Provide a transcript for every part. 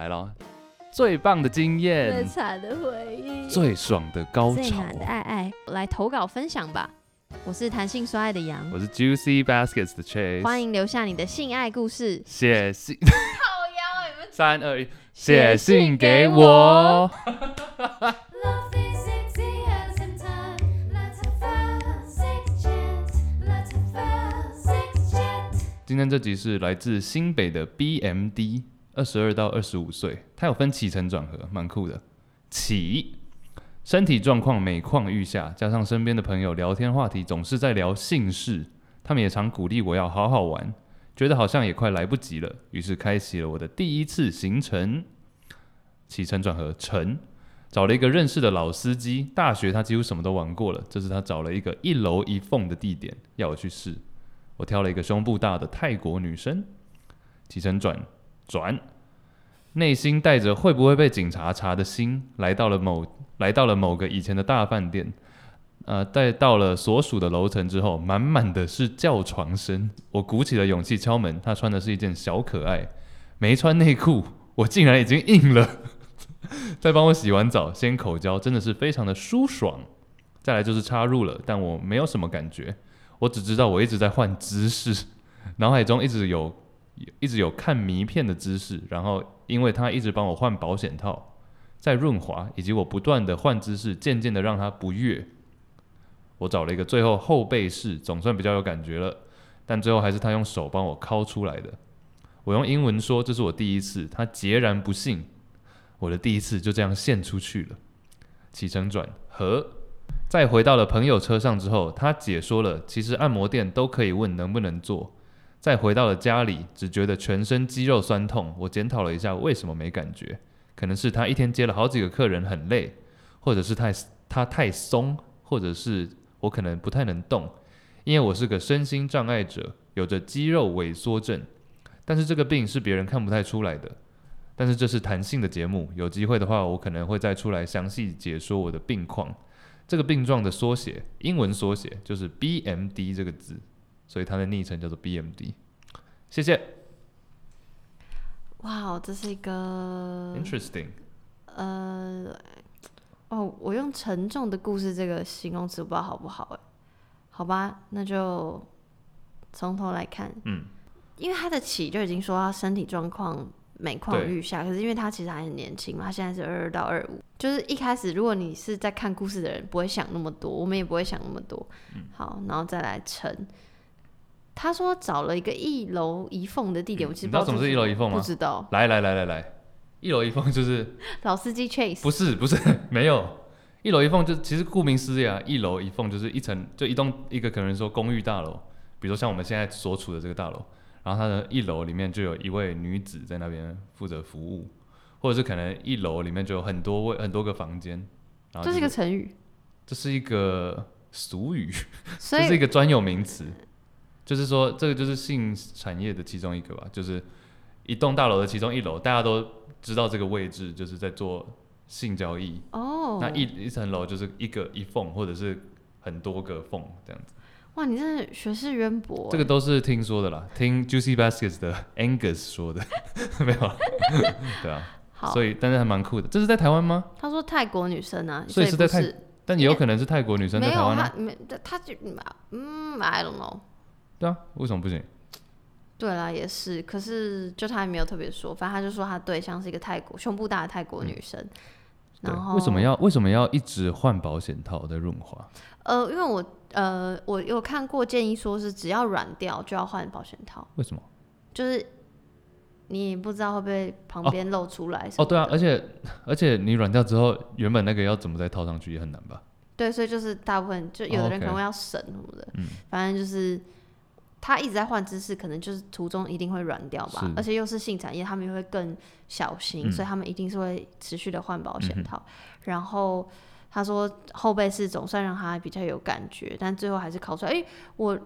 来了，最棒的经验，最惨的回忆，最爽的高潮，最爱爱，来投稿分享吧。我是谈性说爱的杨，我是 Juicy Baskets 的 Chase，欢迎留下你的性爱故事，写信，靠腰，你们。三二一，写信给我。今天这集是来自新北的 BMD，二十二到二十五岁，他有分起承转合，蛮酷的。起，身体状况每况愈下，加上身边的朋友聊天话题总是在聊性事，他们也常鼓励我要好好玩，觉得好像也快来不及了，于是开启了我的第一次行程。起承转合，承，找了一个认识的老司机，大学他几乎什么都玩过了，这是他找了一个一楼一凤的地点要我去试。我挑了一个胸部大的泰国女生，起承转转，内心带着会不会被警察查的心，来到了某来到了某个以前的大饭店，呃，待到了所属的楼层之后，满满的是叫床声。我鼓起了勇气敲门，他穿的是一件小可爱，没穿内裤，我竟然已经硬了。在帮我洗完澡，先口交，真的是非常的舒爽。再来就是插入了，但我没有什么感觉。我只知道我一直在换姿势，脑海中一直有一直有看迷片的姿势，然后因为他一直帮我换保险套，在润滑，以及我不断的换姿势，渐渐的让他不悦。我找了一个最后后背式，总算比较有感觉了，但最后还是他用手帮我敲出来的。我用英文说这是我第一次，他截然不信，我的第一次就这样献出去了。起承转合。再回到了朋友车上之后，他解说了，其实按摩店都可以问能不能做。再回到了家里，只觉得全身肌肉酸痛。我检讨了一下，为什么没感觉？可能是他一天接了好几个客人，很累，或者是太他太松，或者是我可能不太能动，因为我是个身心障碍者，有着肌肉萎缩症。但是这个病是别人看不太出来的。但是这是弹性的节目，有机会的话，我可能会再出来详细解说我的病况。这个病状的缩写，英文缩写就是 BMD 这个字，所以他的昵称叫做 BMD。谢谢。哇，这是一个 interesting。呃，哦，我用沉重的故事这个形容词，不知道好不好？哎，好吧，那就从头来看。嗯，因为他的起就已经说他身体状况。每况愈下，可是因为他其实还很年轻嘛，他现在是二二到二五，就是一开始如果你是在看故事的人，不会想那么多，我们也不会想那么多。嗯、好，然后再来承，他说找了一个一楼一凤的地点，嗯、我其实不知道，你知道什么是一楼一凤吗？不知道。来来来来来，一楼一凤就是 老司机 Chase，不是不是 没有，一楼一凤就其实顾名思义啊，一楼一凤就是一层就一栋一个可能说公寓大楼，比如说像我们现在所处的这个大楼。然后它的一楼里面就有一位女子在那边负责服务，或者是可能一楼里面就有很多位很多个房间。然后就是、这是一个成语，这是一个俗语，这是一个专有名词，就是说这个就是性产业的其中一个吧，就是一栋大楼的其中一楼，大家都知道这个位置就是在做性交易。哦，那一一层楼就是一个一缝，或者是很多个缝这样子。哇，你真的学识渊博。这个都是听说的啦，听 Juicy Baskets 的 Angus 说的，没有？对啊，好，所以但是还蛮酷的。这是在台湾吗？他说泰国女生啊，所以是在泰，但也有可能是泰国女生在台湾啊。没有，他没，他就嗯，I don't know。对啊，为什么不行？对啦，也是，可是就他也没有特别说，反正他就说他对象是一个泰国胸部大的泰国女生。然后为什么要为什么要一直换保险套的润滑？呃，因为我。呃，我有看过建议，说是只要软掉就要换保险套。为什么？就是你不知道会不会旁边露出来哦。哦，对啊，而且而且你软掉之后，原本那个要怎么再套上去也很难吧？对，所以就是大部分就有的人可能会要省什么的。嗯、哦 okay，反正就是他一直在换姿势，可能就是途中一定会软掉吧。而且又是性产业，他们又会更小心，嗯、所以他们一定是会持续的换保险套，嗯。然后。他说后背是总算让他比较有感觉，但最后还是考出来。哎、欸，我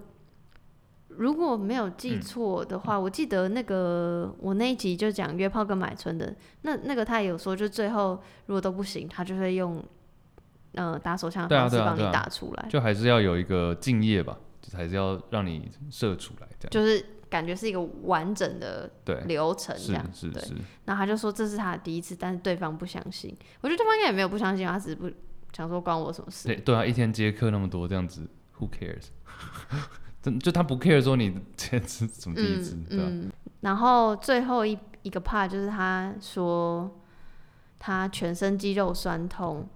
如果没有记错的话、嗯，我记得那个我那一集就讲约炮跟买春的，那那个他也有说，就最后如果都不行，他就会用呃打手枪的方式帮你打出来，就还是要有一个敬业吧，就还是要让你射出来这样。就是。感觉是一个完整的流程这样。是是是。然后他就说这是他的第一次，但是对方不相信。我觉得对方应该也没有不相信，他只是不想说关我什么事。对对啊，一天接客那么多这样子，Who cares？就他不 care 说你这次什么第一次，对吧？嗯。然后最后一一个 part 就是他说他全身肌肉酸痛。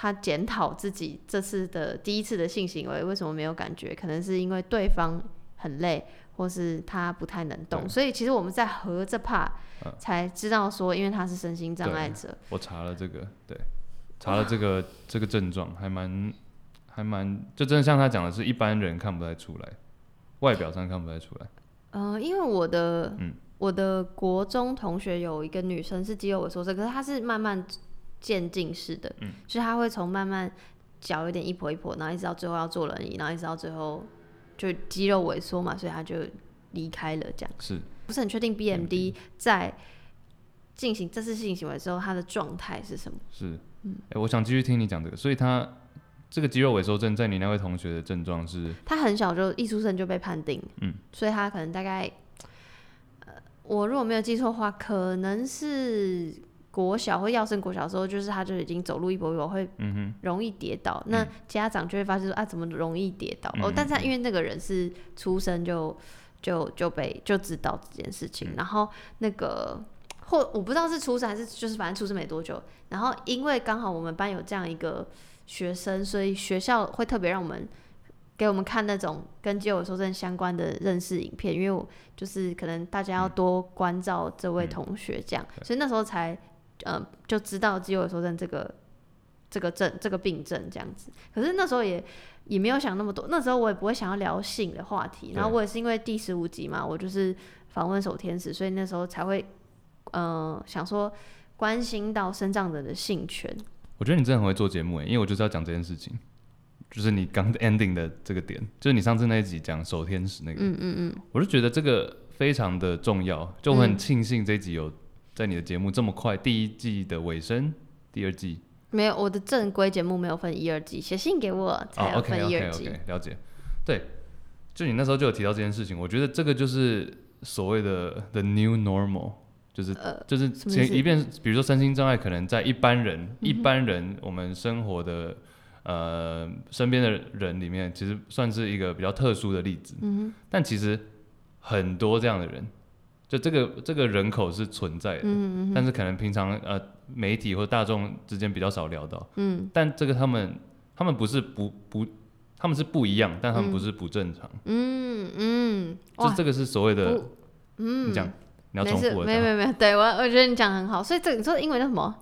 他检讨自己这次的第一次的性行为为什么没有感觉，可能是因为对方很累，或是他不太能动。所以其实我们在合这 part 才知道说，因为他是身心障碍者。我查了这个，对，查了这个这个症状，还蛮还蛮，就真的像他讲的是一般人看不太出来，外表上看不太出来。嗯、呃，因为我的、嗯、我的国中同学有一个女生是肌肉萎缩症，可是她是慢慢。渐进式的，嗯，就是他会从慢慢脚有点一跛一跛，然后一直到最后要坐轮椅，然后一直到最后就肌肉萎缩嘛，所以他就离开了。这样是不是很确定？BMD 在进行这次性行为之后，他的状态是什么？是，嗯，哎、欸，我想继续听你讲这个。所以他这个肌肉萎缩症，在你那位同学的症状是？他很小就一出生就被判定，嗯，所以他可能大概，呃，我如果没有记错的话，可能是。国小或要升国小的时候，就是他就已经走路一跛一跛，会容易跌倒，嗯。那家长就会发现说啊，怎么容易跌倒？嗯、哦，但是他因为那个人是出生就就就被就知道这件事情，嗯、然后那个或我不知道是出生还是就是反正出生没多久，然后因为刚好我们班有这样一个学生，所以学校会特别让我们给我们看那种跟肌肉收缩症相关的认识影片，因为我就是可能大家要多关照这位同学这样，嗯、所以那时候才。呃，就知道肌肉萎缩症这个这个症这个病症这样子，可是那时候也也没有想那么多，那时候我也不会想要聊性的话题，然后我也是因为第十五集嘛，我就是访问守天使，所以那时候才会呃想说关心到生长者的性权。我觉得你真的很会做节目诶，因为我就是要讲这件事情，就是你刚 ending 的这个点，就是你上次那一集讲守天使那个，嗯嗯嗯，我就觉得这个非常的重要，就我很庆幸这一集有。在你的节目这么快，第一季的尾声，第二季没有，我的正规节目没有分一二季，写信给我才有分一二季。Oh, okay, okay, okay, 了解，对，就你那时候就有提到这件事情，我觉得这个就是所谓的 the new normal，就是、呃、就是前一遍，比如说身心障碍，可能在一般人、嗯、一般人我们生活的呃身边的人里面，其实算是一个比较特殊的例子。嗯，但其实很多这样的人。就这个这个人口是存在的，嗯，但是可能平常呃媒体或大众之间比较少聊到，嗯，但这个他们他们不是不不，他们是不一样，但他们不是不正常，嗯嗯，就这个是所谓的，嗯，你讲你要重复，没有没有没有，对我我觉得你讲很好，所以这个你说的英文叫什么？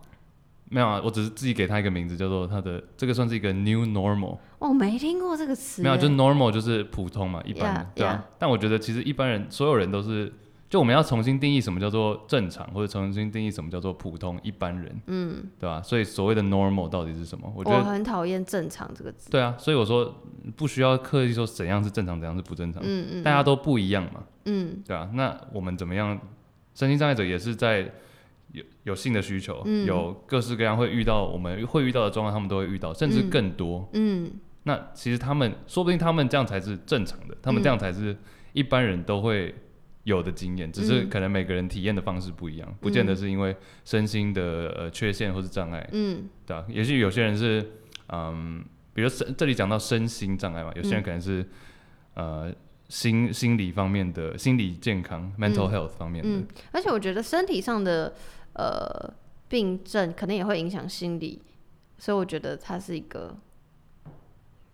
没有啊，我只是自己给他一个名字，叫做他的这个算是一个 new normal，哦，没听过这个词，没有，就 normal 就是普通嘛，一般对啊.但我觉得其实一般人所有人都是。就我们要重新定义什么叫做正常，或者重新定义什么叫做普通一般人，嗯，对吧？所以所谓的 normal 到底是什么？我觉得我很讨厌正常这个字。对啊，所以我说不需要刻意说怎样是正常，怎样是不正常，嗯嗯，大家都不一样嘛，嗯，对啊。那我们怎么样？身心障碍者也是在有有性的需求，嗯，有各式各样会遇到我们会遇到的状况，他们都会遇到，甚至更多，嗯。嗯，那其实他们说不定他们这样才是正常的，他们这样才是一般人都会。有的经验，只是可能每个人体验的方式不一样，嗯，不见得是因为身心的呃缺陷或是障碍，嗯，对啊，也许有些人是，嗯，比如身这里讲到身心障碍嘛，有些人可能是，嗯，呃心心理方面的心理健康，嗯，mental health 方面的，嗯，而且我觉得身体上的呃病症可能也会影响心理，所以我觉得它是一个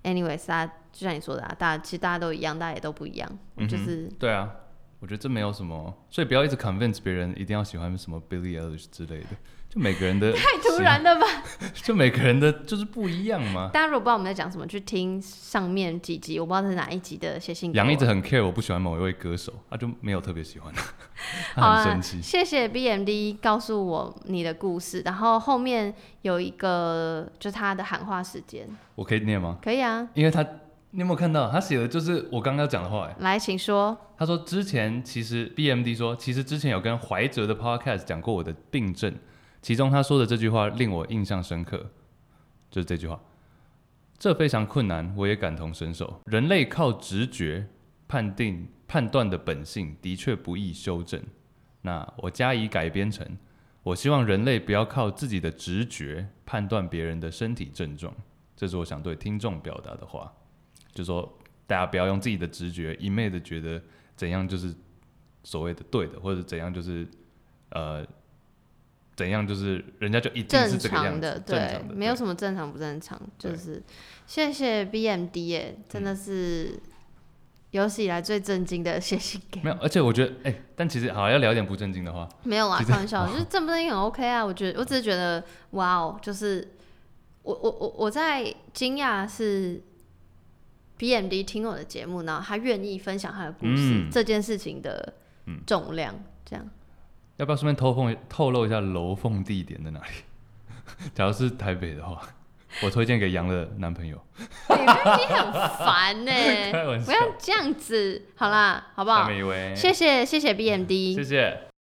，anyways，大家就像你说的啊，大家其实大家都一样，大家也都不一样，嗯，就是对啊。我觉得这没有什么，所以不要一直 convince 别人一定要喜欢什么 Billie Eilish 之类的，就每个人的 太突然了吧？就每个人的就是不一样嘛。大家如果不知道我们在讲什么，去听上面几集，我不知道是哪一集的写信。杨一直很 care，我不喜欢某一位歌手，他就没有特别喜欢 他，他很生气。谢谢 BMD 告诉我你的故事，然后后面有一个就是他的喊话时间，我可以念吗？可以啊，因为他。你有没有看到他写的就是我刚刚讲的话？哎，来，请说。他说之前其实 BMD 说，其实之前有跟怀哲的 Podcast 讲过我的病症，其中他说的这句话令我印象深刻，就是这句话。这非常困难，我也感同身受。人类靠直觉判定。判断的本性的确不易修正。那我加以改编成，我希望人类不要靠自己的直觉判断别人的身体症状。这是我想对听众表达的话，就是说大家不要用自己的直觉一昧的觉得怎样就是所谓的对的，或者怎样就是呃。怎样就是人家就一定是这个样子，正常的，对，正常的，没有什么正常不正常，就是谢谢 BMD 耶，真的是有史以来最震惊的写信给。没有，而且我觉得，哎、欸，但其实好要聊一点不正经的话，没有啊，开玩笑，就是正不正经很 OK 啊，我觉得，我只是觉得，哇哦，就是我我我我在惊讶是 BMD 听我的节目，然后他愿意分享他的故事，嗯、这件事情的重量，嗯、这样。要不要顺便透风透露一下楼凤地点在哪里？假如是台北的话，我推荐给杨的男朋友。你很烦呢、欸，不要这样子。好啦，好不好？谢谢谢谢 BMD，谢谢。